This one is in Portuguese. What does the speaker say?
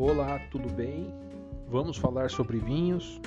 Olá, tudo bem? Vamos falar sobre vinhos.